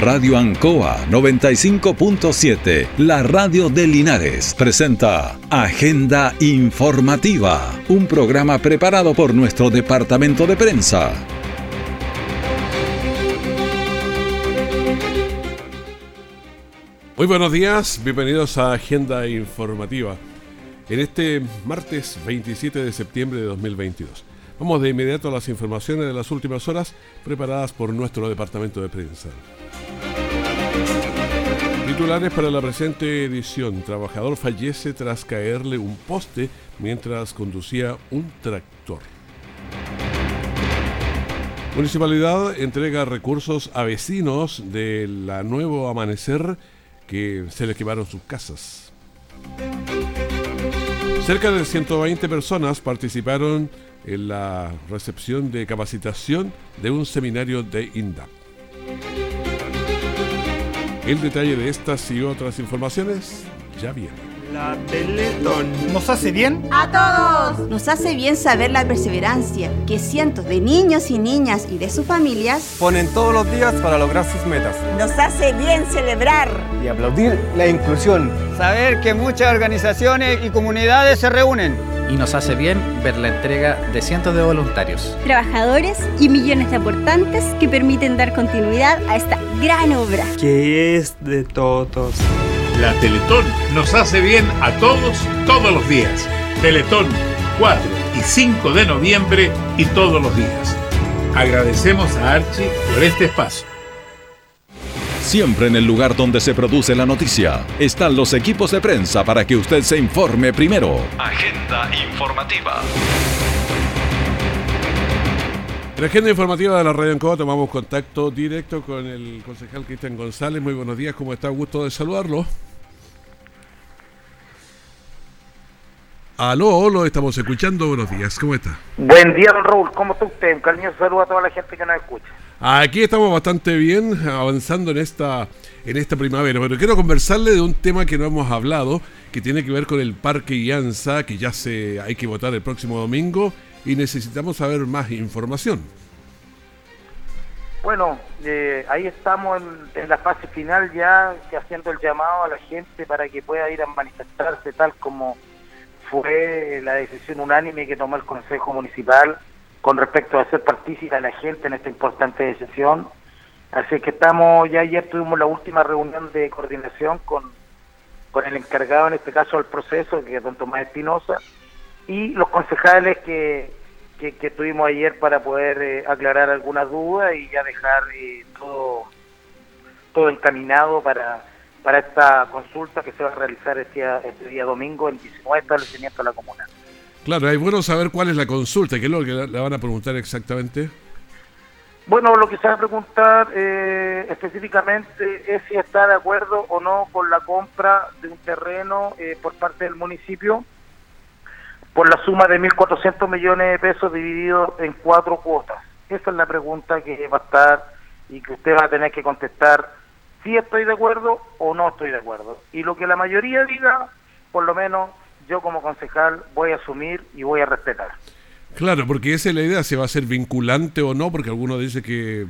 Radio Ancoa 95.7, la radio de Linares, presenta Agenda Informativa, un programa preparado por nuestro departamento de prensa. Muy buenos días, bienvenidos a Agenda Informativa. En este martes 27 de septiembre de 2022. Vamos de inmediato a las informaciones de las últimas horas preparadas por nuestro departamento de prensa. Titulares para la presente edición. Trabajador fallece tras caerle un poste mientras conducía un tractor. Municipalidad entrega recursos a vecinos de la Nuevo Amanecer que se les quemaron sus casas. Cerca de 120 personas participaron en la recepción de capacitación de un seminario de INDAP. El detalle de estas y otras informaciones ya viene. La Teletón. ¿Nos hace bien? A todos. Nos hace bien saber la perseverancia que cientos de niños y niñas y de sus familias ponen todos los días para lograr sus metas. Nos hace bien celebrar y aplaudir la inclusión. Saber que muchas organizaciones y comunidades se reúnen y nos hace bien ver la entrega de cientos de voluntarios, trabajadores y millones de aportantes que permiten dar continuidad a esta gran obra. Que es de todos. La Teletón nos hace bien a todos, todos los días. Teletón 4 y 5 de noviembre y todos los días. Agradecemos a Archie por este espacio. Siempre en el lugar donde se produce la noticia están los equipos de prensa para que usted se informe primero. Agenda informativa. En la agenda informativa de la Radio Ancoa tomamos contacto directo con el concejal Cristian González. Muy buenos días, ¿cómo está? Gusto de saludarlo. Aló, lo estamos escuchando. Buenos días, ¿cómo está? Buen día, don Raúl. ¿Cómo está usted? Un cariñoso saludo a toda la gente que nos escucha. Aquí estamos bastante bien avanzando en esta, en esta primavera, pero quiero conversarle de un tema que no hemos hablado, que tiene que ver con el Parque Ianza, que ya se hay que votar el próximo domingo y necesitamos saber más información. Bueno, eh, ahí estamos en, la fase final ya, haciendo el llamado a la gente para que pueda ir a manifestarse tal como fue la decisión unánime que tomó el Consejo Municipal con respecto a hacer partícipe a la gente en esta importante decisión. Así que estamos, ya ayer tuvimos la última reunión de coordinación con, con el encargado, en este caso del proceso, que es don Tomás Espinosa, y los concejales que, que, tuvimos ayer para poder eh, aclarar algunas dudas y ya dejar eh, todo, todo encaminado para, para esta consulta que se va a realizar este día, este día domingo en 19 establecimientos de la comuna. Claro, es bueno saber cuál es la consulta, qué es lo que le van a preguntar exactamente. Bueno, lo que se va a preguntar eh, específicamente es si está de acuerdo o no con la compra de un terreno eh, por parte del municipio por la suma de 1.400 millones de pesos divididos en cuatro cuotas. Esa es la pregunta que va a estar y que usted va a tener que contestar si estoy de acuerdo o no estoy de acuerdo. Y lo que la mayoría diga, por lo menos yo como concejal voy a asumir y voy a respetar. Claro, porque esa es la idea, se va a ser vinculante o no, porque algunos dicen que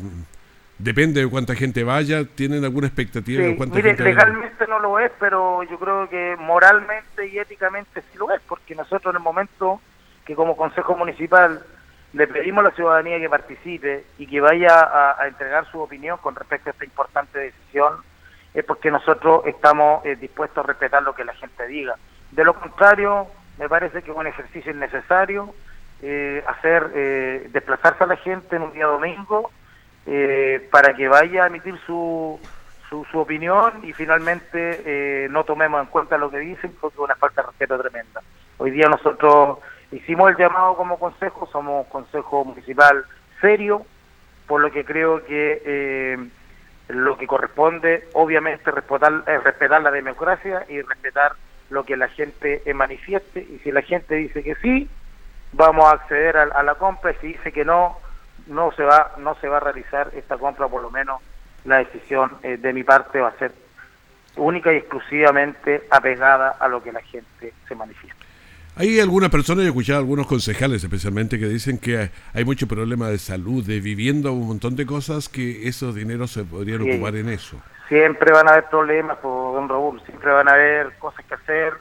depende de cuánta gente vaya, ¿tienen alguna expectativa de cuánta mire, gente legalmente no lo es, pero yo creo que moralmente y éticamente sí lo es, porque nosotros en el momento que como Consejo Municipal le pedimos a la ciudadanía que participe y que vaya a, entregar su opinión con respecto a esta importante decisión, es porque nosotros estamos eh, dispuestos a respetar lo que la gente diga. De lo contrario, me parece que es un ejercicio innecesario eh, hacer eh, desplazarse a la gente en un día domingo eh, para que vaya a emitir su, su, opinión y finalmente no tomemos en cuenta lo que dicen porque es una falta de respeto tremenda. Hoy día nosotros hicimos el llamado como consejo, somos consejo municipal serio, por lo que creo que lo que corresponde obviamente respetar, respetar la democracia y respetar lo que la gente manifieste y si la gente dice que sí, vamos a acceder a, la compra y si dice que no, no se va no se va a realizar esta compra, por lo menos la decisión eh, de mi parte va a ser única y exclusivamente apegada a lo que la gente se manifiesta. Hay algunas personas, he escuchado algunos concejales especialmente, que dicen que hay mucho problema de salud, de vivienda, un montón de cosas que esos dineros se podrían ocupar en eso. Siempre van a haber problemas, don Raúl, siempre van a haber cosas que hacer.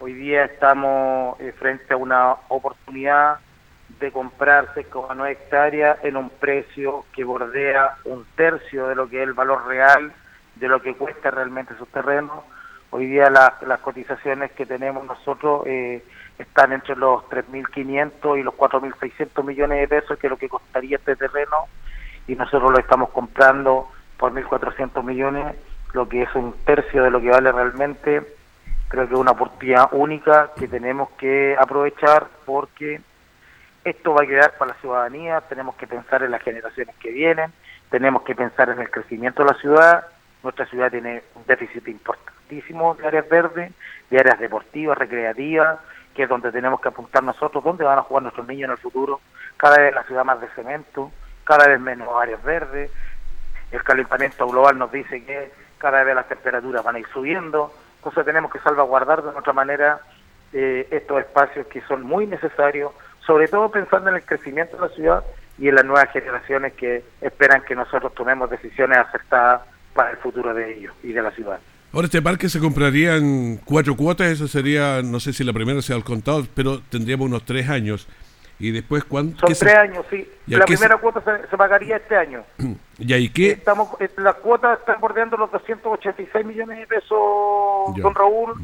Hoy día estamos eh, frente a una oportunidad de comprarse con 9 hectáreas en un precio que bordea un tercio de lo que es el valor real de lo que cuesta realmente esos terrenos. Hoy día las cotizaciones que tenemos nosotros eh, están entre los 3.500 y los 4.600 millones de pesos, que es lo que costaría este terreno, y nosotros lo estamos comprando por 1.400 millones, lo que es un tercio de lo que vale realmente. Creo que es una oportunidad única que tenemos que aprovechar porque esto va a quedar para la ciudadanía, tenemos que pensar en las generaciones que vienen, tenemos que pensar en el crecimiento de la ciudad. Nuestra ciudad tiene un déficit importantísimo de áreas verdes, de áreas deportivas, recreativas, que es donde tenemos que apuntar nosotros, dónde van a jugar nuestros niños en el futuro. Cada vez la ciudad más de cemento, cada vez menos áreas verdes. El calentamiento global nos dice que cada vez las temperaturas van a ir subiendo. Entonces tenemos que salvaguardar de otra manera eh, estos espacios que son muy necesarios, sobre todo pensando en el crecimiento de la ciudad y en las nuevas generaciones que esperan que nosotros tomemos decisiones acertadas para el futuro de ellos y de la ciudad. Ahora, este parque se compraría en cuatro cuotas, eso sería, no sé si la primera sea al contado, pero tendríamos unos tres años. ¿Y después cuánto? Son tres años, sí. La primera cuota se, pagaría este año. ¿Y ahí qué? Estamos, eh, la cuota está bordeando los 286 millones de pesos, don Raúl,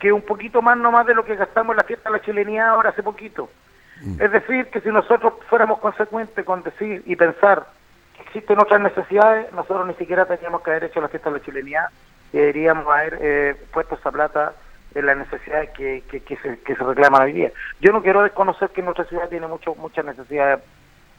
que es un poquito más nomás de lo que gastamos en la fiesta de la chilenía ahora hace poquito. Es decir, que si nosotros fuéramos consecuentes con decir y pensar que existen otras necesidades, nosotros ni siquiera teníamos que haber hecho la fiesta de la chilenía deberíamos haber eh, puesto esa plata en las necesidades que, que, se, que se reclaman hoy día. Yo no quiero desconocer que nuestra ciudad tiene mucho, muchas necesidades,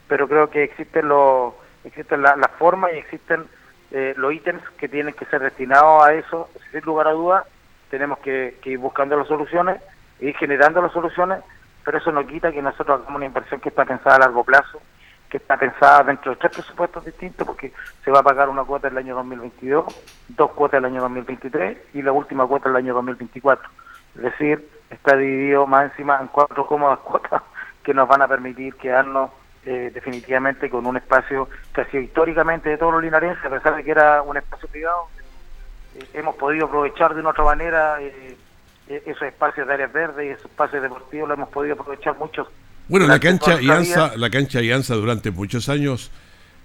pero creo que existen los existen las la formas y existen eh, los ítems que tienen que ser destinados a eso, sin lugar a dudas, tenemos que, que ir buscando las soluciones, ir generando las soluciones, pero eso no quita que nosotros hagamos una inversión que está pensada a largo plazo, que está pensada dentro de tres presupuestos distintos, porque se va a pagar una cuota el año 2022, dos cuotas el año 2023 y la última cuota el año 2024. Es decir, está dividido más encima en cuatro cómodas cuotas que nos van a permitir quedarnos eh, definitivamente con un espacio que ha sido históricamente de todos los linarenses, a pesar de que era un espacio privado, eh, hemos podido aprovechar de una otra manera eh, esos espacios de áreas verdes y esos espacios deportivos, lo hemos podido aprovechar muchos bueno, la cancha Ianza, la cancha Ianza durante muchos años.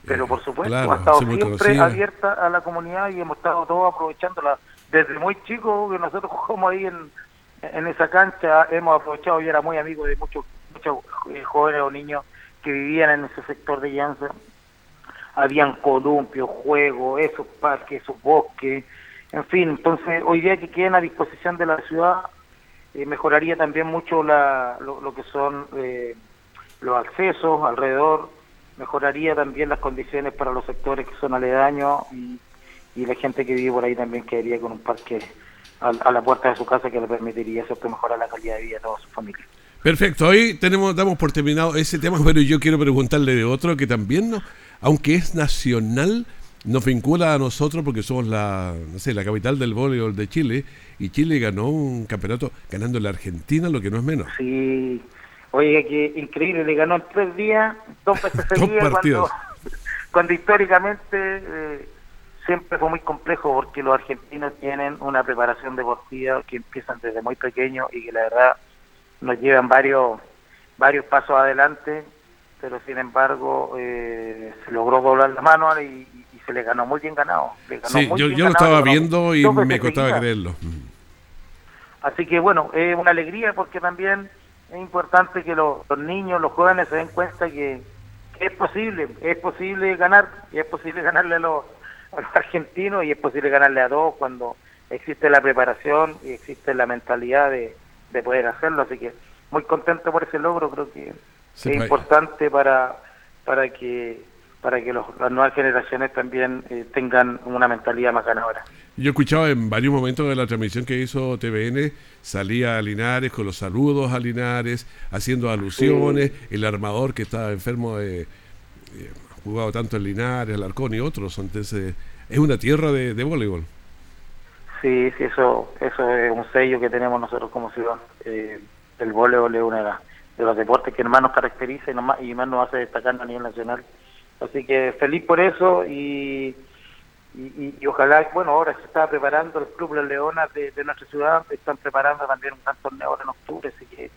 Pero por supuesto, ha estado siempre abierta a la comunidad y hemos estado todos aprovechándola. Desde muy chico que nosotros jugamos ahí en, en esa cancha, hemos aprovechado y era muy amigo de muchos muchos eh, jóvenes o niños que vivían en ese sector de Ianza. Habían columpios, juegos, esos parques, esos bosques, en fin. Entonces, hoy día que queden a disposición de la ciudad, eh, mejoraría también mucho la, lo, que son eh, los accesos alrededor, mejoraría también las condiciones para los sectores que son aledaños y, la gente que vive por ahí también quedaría con un parque a, la puerta de su casa que le permitiría eso mejorar la calidad de vida de toda su familia. Perfecto, hoy tenemos, damos por terminado ese tema, pero yo quiero preguntarle de otro que también, no, aunque es nacional, nos vincula a nosotros porque somos la, no sé, la capital del voleibol de Chile y Chile ganó un campeonato ganando la Argentina, lo que no es menos. Sí, oye, que increíble, le ganó en tres días, dos veces seguidas, cuando, cuando históricamente eh, siempre fue muy complejo porque los argentinos tienen una preparación deportiva que empiezan desde muy pequeños y que la verdad nos llevan varios varios pasos adelante, pero sin embargo eh, se logró doblar la mano y, le ganó muy bien ganado. sí, yo, yo lo estaba viendo y me costaba creerlo. Así que bueno, es una alegría porque también es importante que los, niños, los jóvenes se den cuenta que, es posible, es posible ganar, y es posible ganarle a los, argentinos y es posible ganarle a todos cuando existe la preparación y existe la mentalidad de, poder hacerlo. Así que muy contento por ese logro, creo que es importante para, para que para que las nuevas generaciones también eh, tengan una mentalidad más ganadora. Yo escuchaba en varios momentos de la transmisión que hizo TVN, salía a Linares con los saludos a Linares, haciendo alusiones, el armador que estaba enfermo de... Eh, jugado tanto en Linares, Alarcón y otros, entonces es una tierra de, voleibol. Sí, sí, eso, eso es un sello que tenemos nosotros como ciudad. Eh, el voleibol es uno de, los deportes que más nos caracteriza y, más, y más nos hace destacar a nivel nacional. Así que feliz por eso y, y, ojalá, bueno, ahora se está preparando el Club Las Leonas de, nuestra ciudad, están preparando también un gran torneo en octubre, así que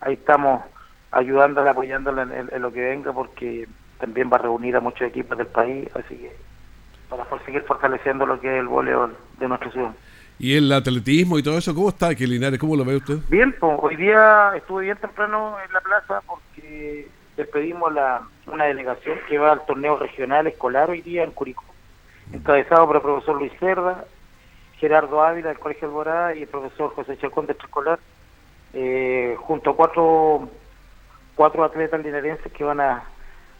ahí estamos ayudándola, apoyándola en, lo que venga, porque también va a reunir a muchos equipos del país, así que para seguir fortaleciendo lo que es el voleibol de nuestra ciudad. ¿Y el atletismo y todo eso, cómo está aquí Linares? ¿Cómo lo ve usted? Bien, pues, hoy día estuve bien temprano en la plaza porque despedimos la, una delegación que va al torneo regional escolar hoy día en Curicó, encabezado por el profesor Luis Cerda, Gerardo Ávila del Colegio Alborada y el profesor José Chacón de Escolar, eh, junto a cuatro, cuatro atletas linarenses que van a,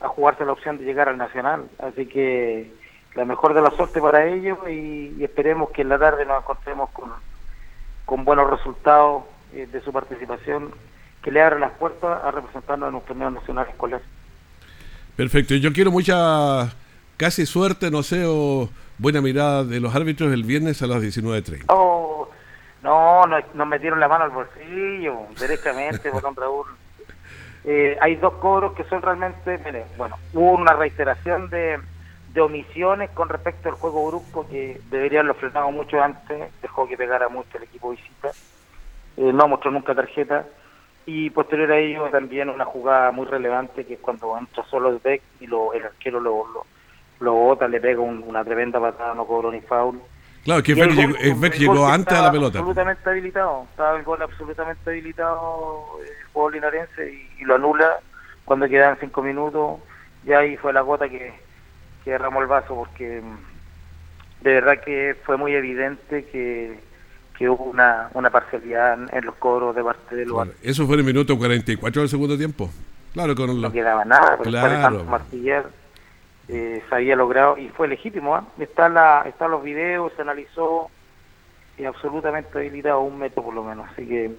a jugarse la opción de llegar al Nacional. Así que la mejor de la suerte para ellos y, esperemos que en la tarde nos encontremos con, con buenos resultados eh, de su participación que le abran las puertas a representarnos en un torneo nacional escolar. Perfecto, yo quiero mucha casi suerte, no sé, o buena mirada de los árbitros el viernes a las 19.30. Oh, no, no, nos metieron la mano al bolsillo, directamente, botón Raúl. Eh, hay dos cobros que son realmente, mire, bueno, hubo una reiteración de de omisiones con respecto al juego brusco que deberían haberlo frenado mucho antes, dejó que pegara mucho el equipo visita, eh, no mostró nunca tarjeta y posterior a ello también una jugada muy relevante que es cuando entra solo el Beck y lo, el arquero lo, lo, bota, le pega una tremenda patada, no cobró ni foul. Claro, que Beck llegó, antes a la pelota. Absolutamente habilitado, estaba el gol absolutamente habilitado el juego linarense y, y lo anula cuando quedan cinco minutos, ya ahí fue la gota que que derramó el vaso porque mm, de verdad que fue muy evidente que, hubo una, una parcialidad en, los cobros de parte del lugar. eso fue en el minuto 44 del segundo tiempo. Claro, con no quedaba nada, pero claro. martillar eh, se había logrado y fue legítimo. ¿ah? Está la, están los videos, se analizó y absolutamente habilitado un metro por lo menos. Así que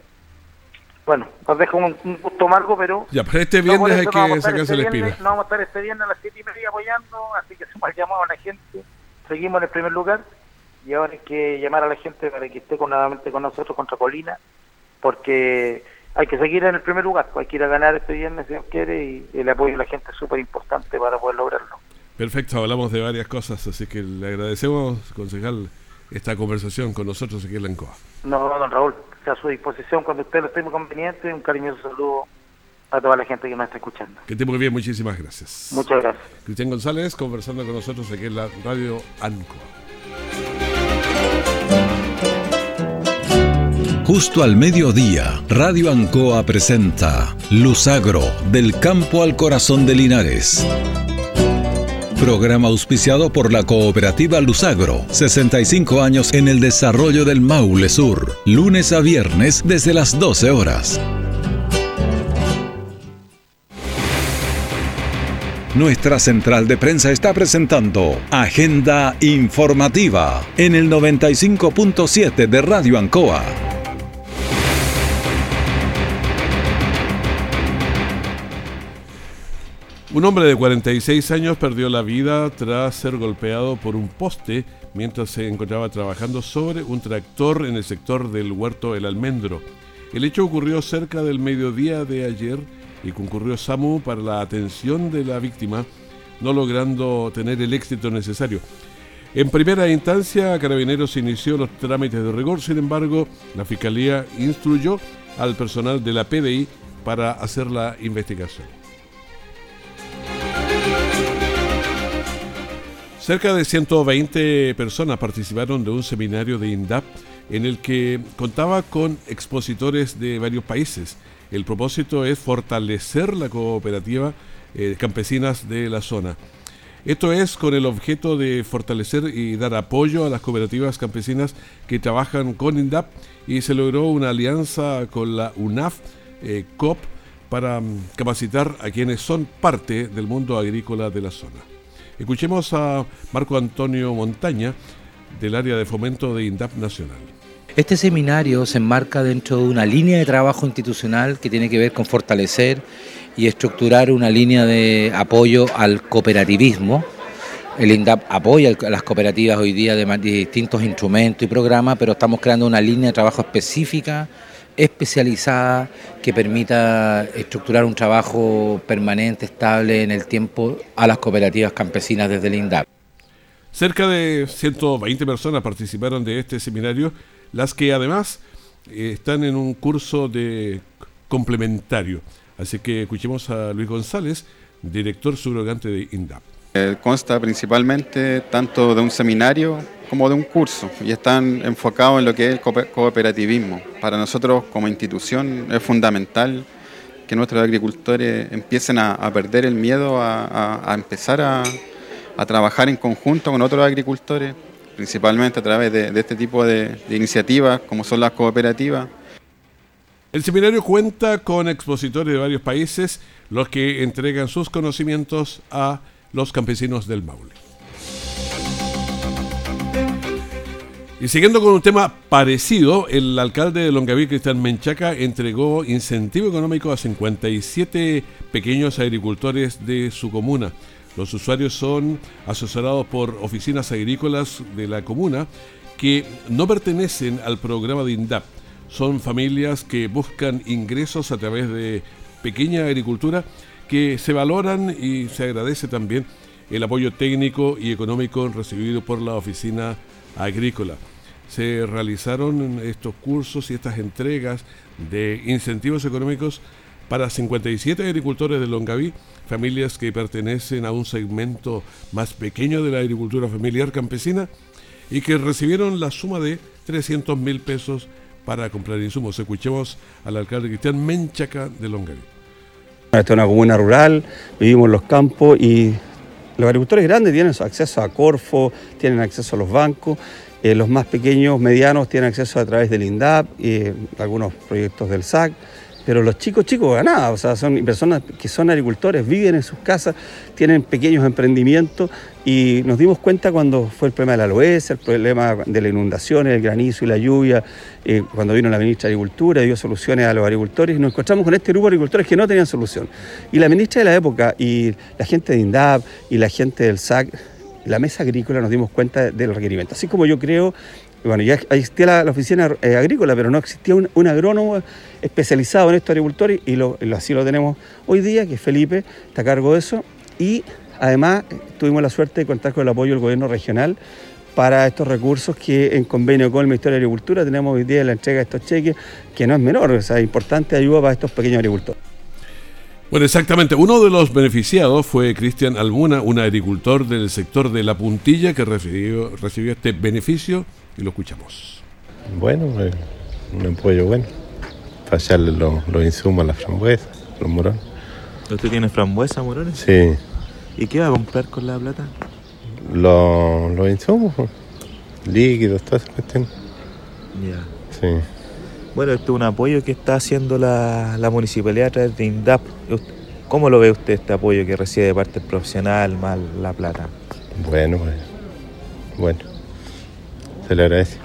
bueno, nos deja un, gusto amargo, pero... Ya, pero este viernes hay que sacarse este la espina. No vamos a estar este viernes a las 7 y media apoyando, así que el llamado a la gente. Seguimos en el primer lugar y ahora hay que llamar a la gente para que esté con, nuevamente con nosotros contra Colina, porque hay que seguir en el primer lugar, pues hay que ir a ganar este viernes si Dios quiere y el apoyo de la gente es súper importante para poder lograrlo. Perfecto, hablamos de varias cosas, así que le agradecemos, concejal, esta conversación con nosotros aquí en la ANCOA. No, don Raúl, a su disposición cuando usted lo esté muy conveniente. Un cariñoso saludo a toda la gente que nos está escuchando. Que esté muy bien, muchísimas gracias. Muchas gracias. Cristian González conversando con nosotros aquí en la radio ANCO. Justo al mediodía, Radio Ancoa presenta Luzagro, del campo al corazón de Linares. Programa auspiciado por la cooperativa Luzagro. 65 años en el desarrollo del Maule Sur. Lunes a viernes desde las 12 horas. Nuestra central de prensa está presentando Agenda Informativa en el 95.7 de Radio Ancoa. Un hombre de 46 años perdió la vida tras ser golpeado por un poste mientras se encontraba trabajando sobre un tractor en el sector del huerto El Almendro. El hecho ocurrió cerca del mediodía de ayer y concurrió SAMU para la atención de la víctima, no logrando tener el éxito necesario. En primera instancia, Carabineros inició los trámites de rigor, sin embargo, la Fiscalía instruyó al personal de la PDI para hacer la investigación. Cerca de 120 personas participaron de un seminario de INDAP en el que contaba con expositores de varios países. El propósito es fortalecer la cooperativa eh, campesinas de la zona. Esto es con el objeto de fortalecer y dar apoyo a las cooperativas campesinas que trabajan con INDAP y se logró una alianza con la UNAF eh, COP para mm, capacitar a quienes son parte del mundo agrícola de la zona. Escuchemos a Marco Antonio Montaña del área de fomento de INDAP Nacional. Este seminario se enmarca dentro de una línea de trabajo institucional que tiene que ver con fortalecer y estructurar una línea de apoyo al cooperativismo. El INDAP apoya a las cooperativas hoy día de distintos instrumentos y programas, pero estamos creando una línea de trabajo específica especializada que permita estructurar un trabajo permanente, estable en el tiempo a las cooperativas campesinas desde el INDAP. Cerca de 120 personas participaron de este seminario, las que además eh, están en un curso de complementario. Así que escuchemos a Luis González, director subrogante de INDAP. Eh, consta principalmente tanto de un seminario como de un curso y están enfocados en lo que es el cooperativismo. Para nosotros como institución es fundamental que nuestros agricultores empiecen a, perder el miedo a, empezar a, trabajar en conjunto con otros agricultores, principalmente a través de, este tipo de iniciativas como son las cooperativas. El seminario cuenta con expositores de varios países, los que entregan sus conocimientos a los campesinos del Maule. Y siguiendo con un tema parecido, el alcalde de Longaví, Cristian Menchaca, entregó incentivo económico a 57 pequeños agricultores de su comuna. Los usuarios son asesorados por oficinas agrícolas de la comuna que no pertenecen al programa de INDAP. Son familias que buscan ingresos a través de pequeña agricultura que se valoran y se agradece también el apoyo técnico y económico recibido por la oficina agrícola. Se realizaron estos cursos y estas entregas de incentivos económicos para 57 agricultores de Longaví, familias que pertenecen a un segmento más pequeño de la agricultura familiar campesina y que recibieron la suma de 300 mil pesos para comprar insumos. Escuchemos al alcalde Cristian Menchaca de Longaví. Esta es una comuna rural, vivimos en los campos y los agricultores grandes tienen acceso a Corfo, tienen acceso a los bancos, eh, los más pequeños, medianos, tienen acceso a través del INDAP y algunos proyectos del SAC pero los chicos, chicos ganados, o sea, son personas que son agricultores, viven en sus casas, tienen pequeños emprendimientos y nos dimos cuenta cuando fue el problema de la aloesa, el problema de la inundación, el granizo y la lluvia, eh, cuando vino la ministra de Agricultura, dio soluciones a los agricultores y nos encontramos con este grupo de agricultores que no tenían solución. Y la ministra de la época y la gente de INDAP y la gente del SAC, la mesa agrícola nos dimos cuenta del requerimiento. Así como yo creo bueno, ya existía la, oficina eh, agrícola, pero no existía un, agrónomo especializado en estos agricultores y, lo, así lo tenemos hoy día, que Felipe está a cargo de eso. Y además tuvimos la suerte de contar con el apoyo del gobierno regional para estos recursos que en convenio con el Ministerio de Agricultura tenemos hoy día la entrega de estos cheques, que no es menor, o sea, importante ayuda para estos pequeños agricultores. Bueno, exactamente. Uno de los beneficiados fue Cristian Almuna, un agricultor del sector de La Puntilla que recibió, recibió este beneficio y lo escuchamos. Bueno, un apoyo bueno. Para echarle los, insumos a las frambuesas, los morones. ¿Usted tiene frambuesa, morones? Sí. ¿Y qué va a comprar con la plata? Los, los insumos, pues. líquidos, todas esas cuestiones. Ya. Sí. Bueno, esto es un apoyo que está haciendo la, la municipalidad a través de INDAP. ¿Cómo lo ve usted este apoyo que recibe de parte profesional más la plata? Bueno, pues, bueno le agradece.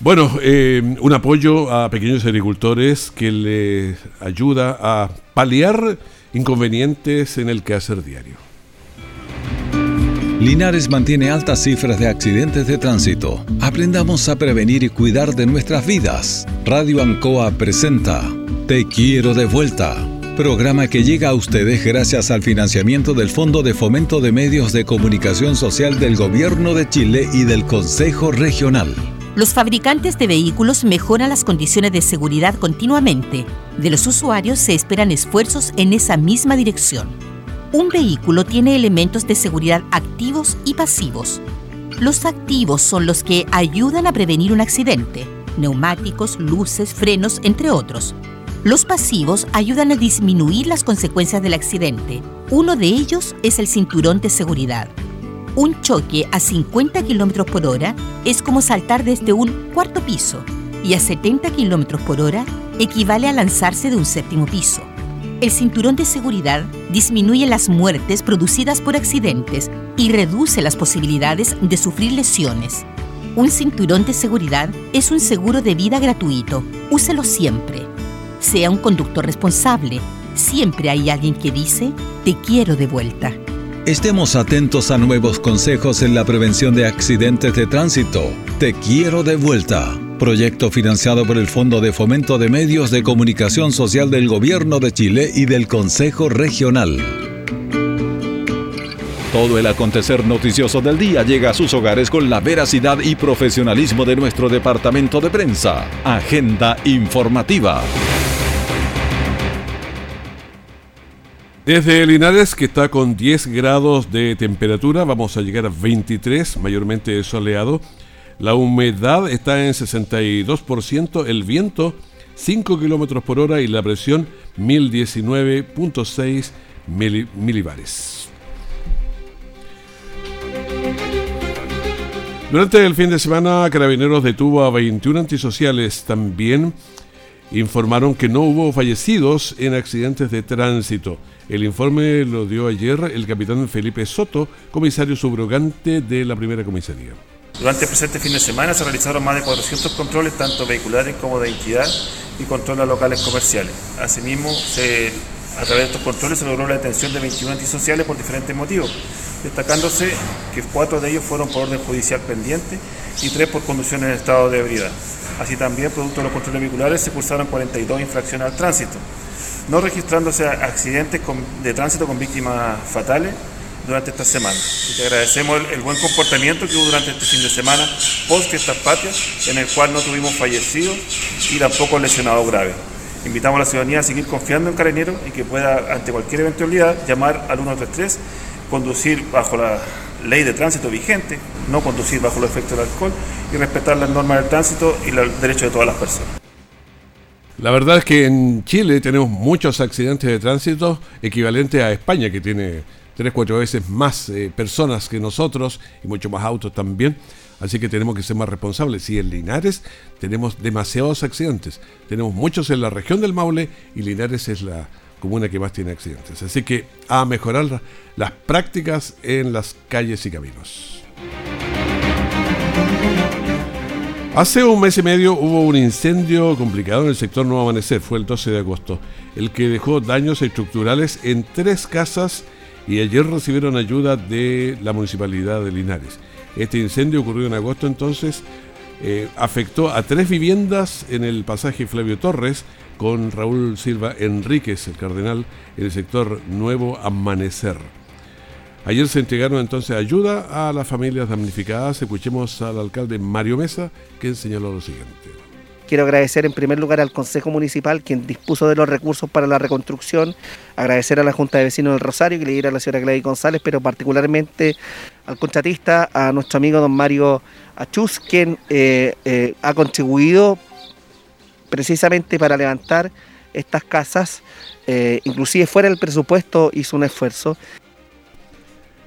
Bueno, eh, un apoyo a pequeños agricultores que les ayuda a paliar inconvenientes en el quehacer diario. Linares mantiene altas cifras de accidentes de tránsito. Aprendamos a prevenir y cuidar de nuestras vidas. Radio Ancoa presenta Te quiero de vuelta Programa que llega a ustedes gracias al financiamiento del Fondo de Fomento de Medios de Comunicación Social del Gobierno de Chile y del Consejo Regional. Los fabricantes de vehículos mejoran las condiciones de seguridad continuamente. De los usuarios se esperan esfuerzos en esa misma dirección. Un vehículo tiene elementos de seguridad activos y pasivos. Los activos son los que ayudan a prevenir un accidente, neumáticos, luces, frenos, entre otros. Los pasivos ayudan a disminuir las consecuencias del accidente. Uno de ellos es el cinturón de seguridad. Un choque a 50 km por hora es como saltar desde un cuarto piso y a 70 km por hora equivale a lanzarse de un séptimo piso. El cinturón de seguridad disminuye las muertes producidas por accidentes y reduce las posibilidades de sufrir lesiones. Un cinturón de seguridad es un seguro de vida gratuito. Úselo siempre sea un conductor responsable. Siempre hay alguien que dice, te quiero de vuelta. Estemos atentos a nuevos consejos en la prevención de accidentes de tránsito. Te quiero de vuelta. Proyecto financiado por el Fondo de Fomento de Medios de Comunicación Social del Gobierno de Chile y del Consejo Regional. Todo el acontecer noticioso del día llega a sus hogares con la veracidad y profesionalismo de nuestro departamento de prensa. Agenda informativa. Desde Linares, que está con 10 grados de temperatura, vamos a llegar a 23, mayormente soleado. La humedad está en 62%, el viento 5 kilómetros por hora y la presión 1019.6 milibares. Durante el fin de semana, Carabineros detuvo a 21 antisociales. También informaron que no hubo fallecidos en accidentes de tránsito. El informe lo dio ayer el capitán Felipe Soto, comisario subrogante de la primera comisaría. Durante el presente fin de semana se realizaron más de 400 controles, tanto vehiculares como de identidad y controles locales comerciales. Asimismo, a través de estos controles se logró la detención de 21 antisociales por diferentes motivos, destacándose que cuatro de ellos fueron por orden judicial pendiente y tres por conducción en estado de ebriedad. Así también, producto de los controles vehiculares, se cursaron 42 infracciones al tránsito no registrándose accidentes de tránsito con víctimas fatales durante esta semana. Y te agradecemos el, buen comportamiento que hubo durante este fin de semana post estas patrias, en el cual no tuvimos fallecidos y tampoco lesionados graves. Invitamos a la ciudadanía a seguir confiando en Carabineros y que pueda, ante cualquier eventualidad, llamar al 133, conducir bajo la ley de tránsito vigente, no conducir bajo los efectos del alcohol y respetar las normas del tránsito y los derechos de todas las personas. La verdad es que en Chile tenemos muchos accidentes de tránsito equivalentes a España, que tiene tres, cuatro veces más eh, personas que nosotros y mucho más autos también. Así que tenemos que ser más responsables. Y en Linares tenemos demasiados accidentes. Tenemos muchos en la región del Maule y Linares es la comuna que más tiene accidentes. Así que a mejorar las prácticas en las calles y caminos. Hace un mes y medio hubo un incendio complicado en el sector Nuevo Amanecer, fue el 12 de agosto, el que dejó daños estructurales en tres casas y ayer recibieron ayuda de la municipalidad de Linares. Este incendio ocurrió en agosto entonces, eh, afectó a tres viviendas en el pasaje Flavio Torres con Raúl Silva Enríquez, el cardenal, en el sector Nuevo Amanecer. Ayer se entregaron entonces ayuda a las familias damnificadas. Escuchemos al alcalde Mario Mesa, que señaló lo siguiente. Quiero agradecer en primer lugar al Consejo Municipal, quien dispuso de los recursos para la reconstrucción, agradecer a la Junta de Vecinos del Rosario, que le diera a la señora Gladys González, pero particularmente al contratista, a nuestro amigo don Mario Achus, quien eh, eh, ha contribuido precisamente para levantar estas casas, eh, inclusive fuera del presupuesto hizo un esfuerzo.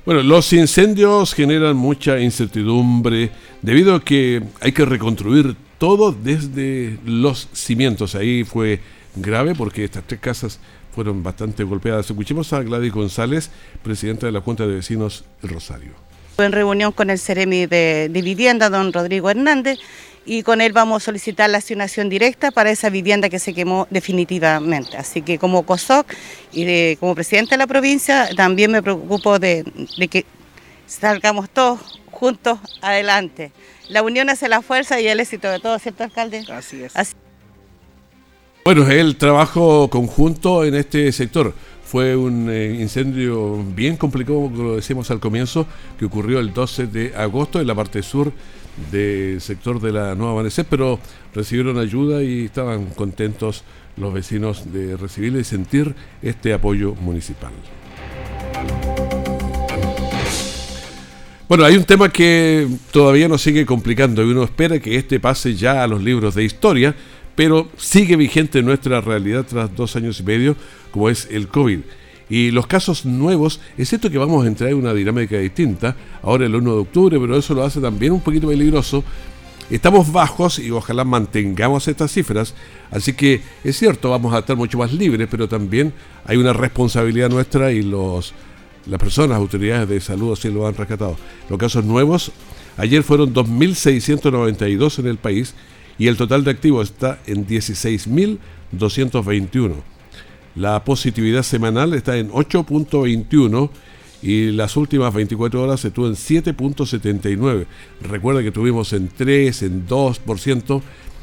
Bueno, los incendios generan mucha incertidumbre debido a que hay que reconstruir todo desde los cimientos. Ahí fue grave porque estas tres casas fueron bastante golpeadas. Escuchemos a Gladys González, presidenta de la Junta de Vecinos Rosario. En reunión con el Ceremi de, de Vivienda, don Rodrigo Hernández, y con él vamos a solicitar la asignación directa para esa vivienda que se quemó definitivamente. Así que como COSOC y como presidente de la provincia también me preocupo de, que salgamos todos juntos adelante. La unión hace la fuerza y el éxito de todos, ¿cierto, alcalde? Así es. Bueno, el trabajo conjunto en este sector. Fue un eh, incendio bien complicado, como lo decíamos al comienzo, que ocurrió el 12 de agosto en la parte sur del sector de la Nueva Amanecer, pero recibieron ayuda y estaban contentos los vecinos de recibir y sentir este apoyo municipal. Bueno, hay un tema que todavía nos sigue complicando y uno espera que este pase ya a los libros de historia, pero sigue vigente en nuestra realidad tras dos años y medio, como es el COVID. Y los casos nuevos, es cierto que vamos a entrar en una dinámica distinta, ahora el 1 de octubre, pero eso lo hace también un poquito peligroso. Estamos bajos y ojalá mantengamos estas cifras, así que es cierto, vamos a estar mucho más libres, pero también hay una responsabilidad nuestra y los, las personas, autoridades de salud así lo han rescatado. Los casos nuevos, ayer fueron 2.692 en el país y el total de activos está en 16.221. La positividad semanal está en 8.21 y las últimas 24 horas estuvo en 7.79. Recuerda que tuvimos en 3, en 2%.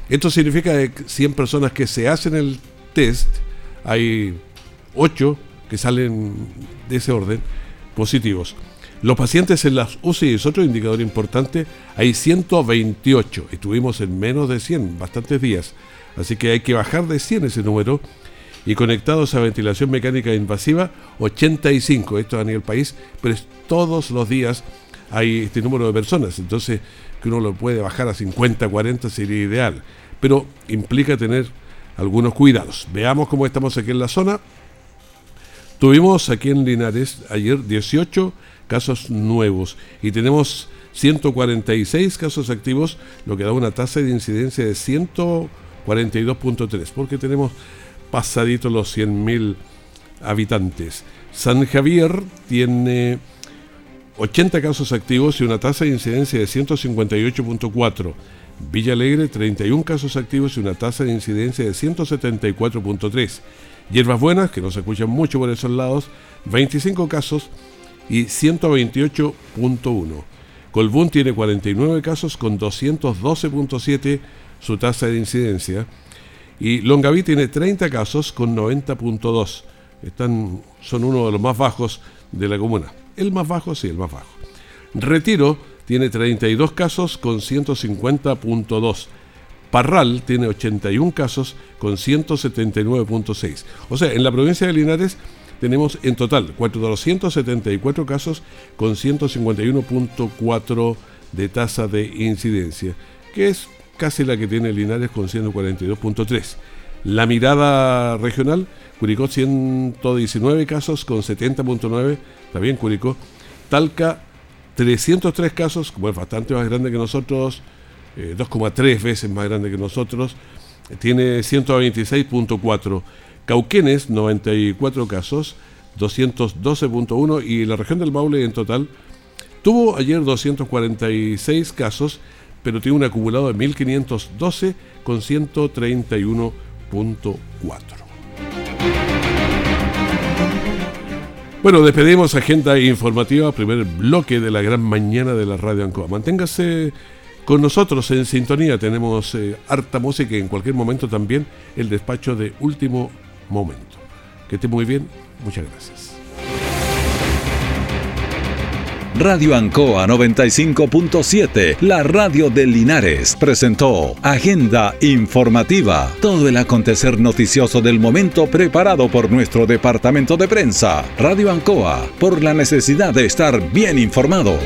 Esto significa que 100 personas que se hacen el test, hay 8 que salen de ese orden positivos. Los pacientes en las UCI es otro indicador importante, hay 128, estuvimos en menos de 100, bastantes días, así que hay que bajar de 100 ese número y conectados a ventilación mecánica invasiva 85, esto a nivel país, pero todos los días hay este número de personas, entonces que uno lo puede bajar a 50, 40 sería ideal, pero implica tener algunos cuidados. Veamos cómo estamos aquí en la zona. Tuvimos aquí en Linares ayer 18 casos nuevos y tenemos 146 casos activos, lo que da una tasa de incidencia de 142.3, porque tenemos pasadito los 100.000 habitantes. San Javier tiene 80 casos activos y una tasa de incidencia de 158.4. Villa Alegre 31 casos activos y una tasa de incidencia de 174.3. Hierbas Buenas, que no se escuchan mucho por esos lados, 25 casos y 128.1. Colbún tiene 49 casos con 212.7 su tasa de incidencia. Y Longaví tiene 30 casos con 90.2. Están, son uno de los más bajos de la comuna. El más bajo, sí, el más bajo. Retiro tiene 32 casos con 150.2. Parral tiene 81 casos con 179.6. O sea, en la provincia de Linares tenemos en total 474 casos con 151.4 de tasa de incidencia, que es casi la que tiene Linares con 142.3. La mirada regional, Curicó 119 casos con 70.9, también Curicó. Talca 303 casos, como es bastante más grande que nosotros, 2,3 eh, veces más grande que nosotros, tiene 126.4. Cauquenes 94 casos, 212.1 y la región del Maule en total tuvo ayer 246 casos pero tiene un acumulado de 1512 con 131.4. Bueno, despedimos agenda informativa, primer bloque de la gran mañana de la Radio Ancoa. Manténgase con nosotros en sintonía, tenemos eh, harta música y en cualquier momento también el despacho de último momento. Que esté muy bien, muchas gracias. Radio Ancoa 95.7, la radio de Linares, presentó Agenda Informativa, todo el acontecer noticioso del momento preparado por nuestro departamento de prensa. Radio Ancoa, por la necesidad de estar bien informado.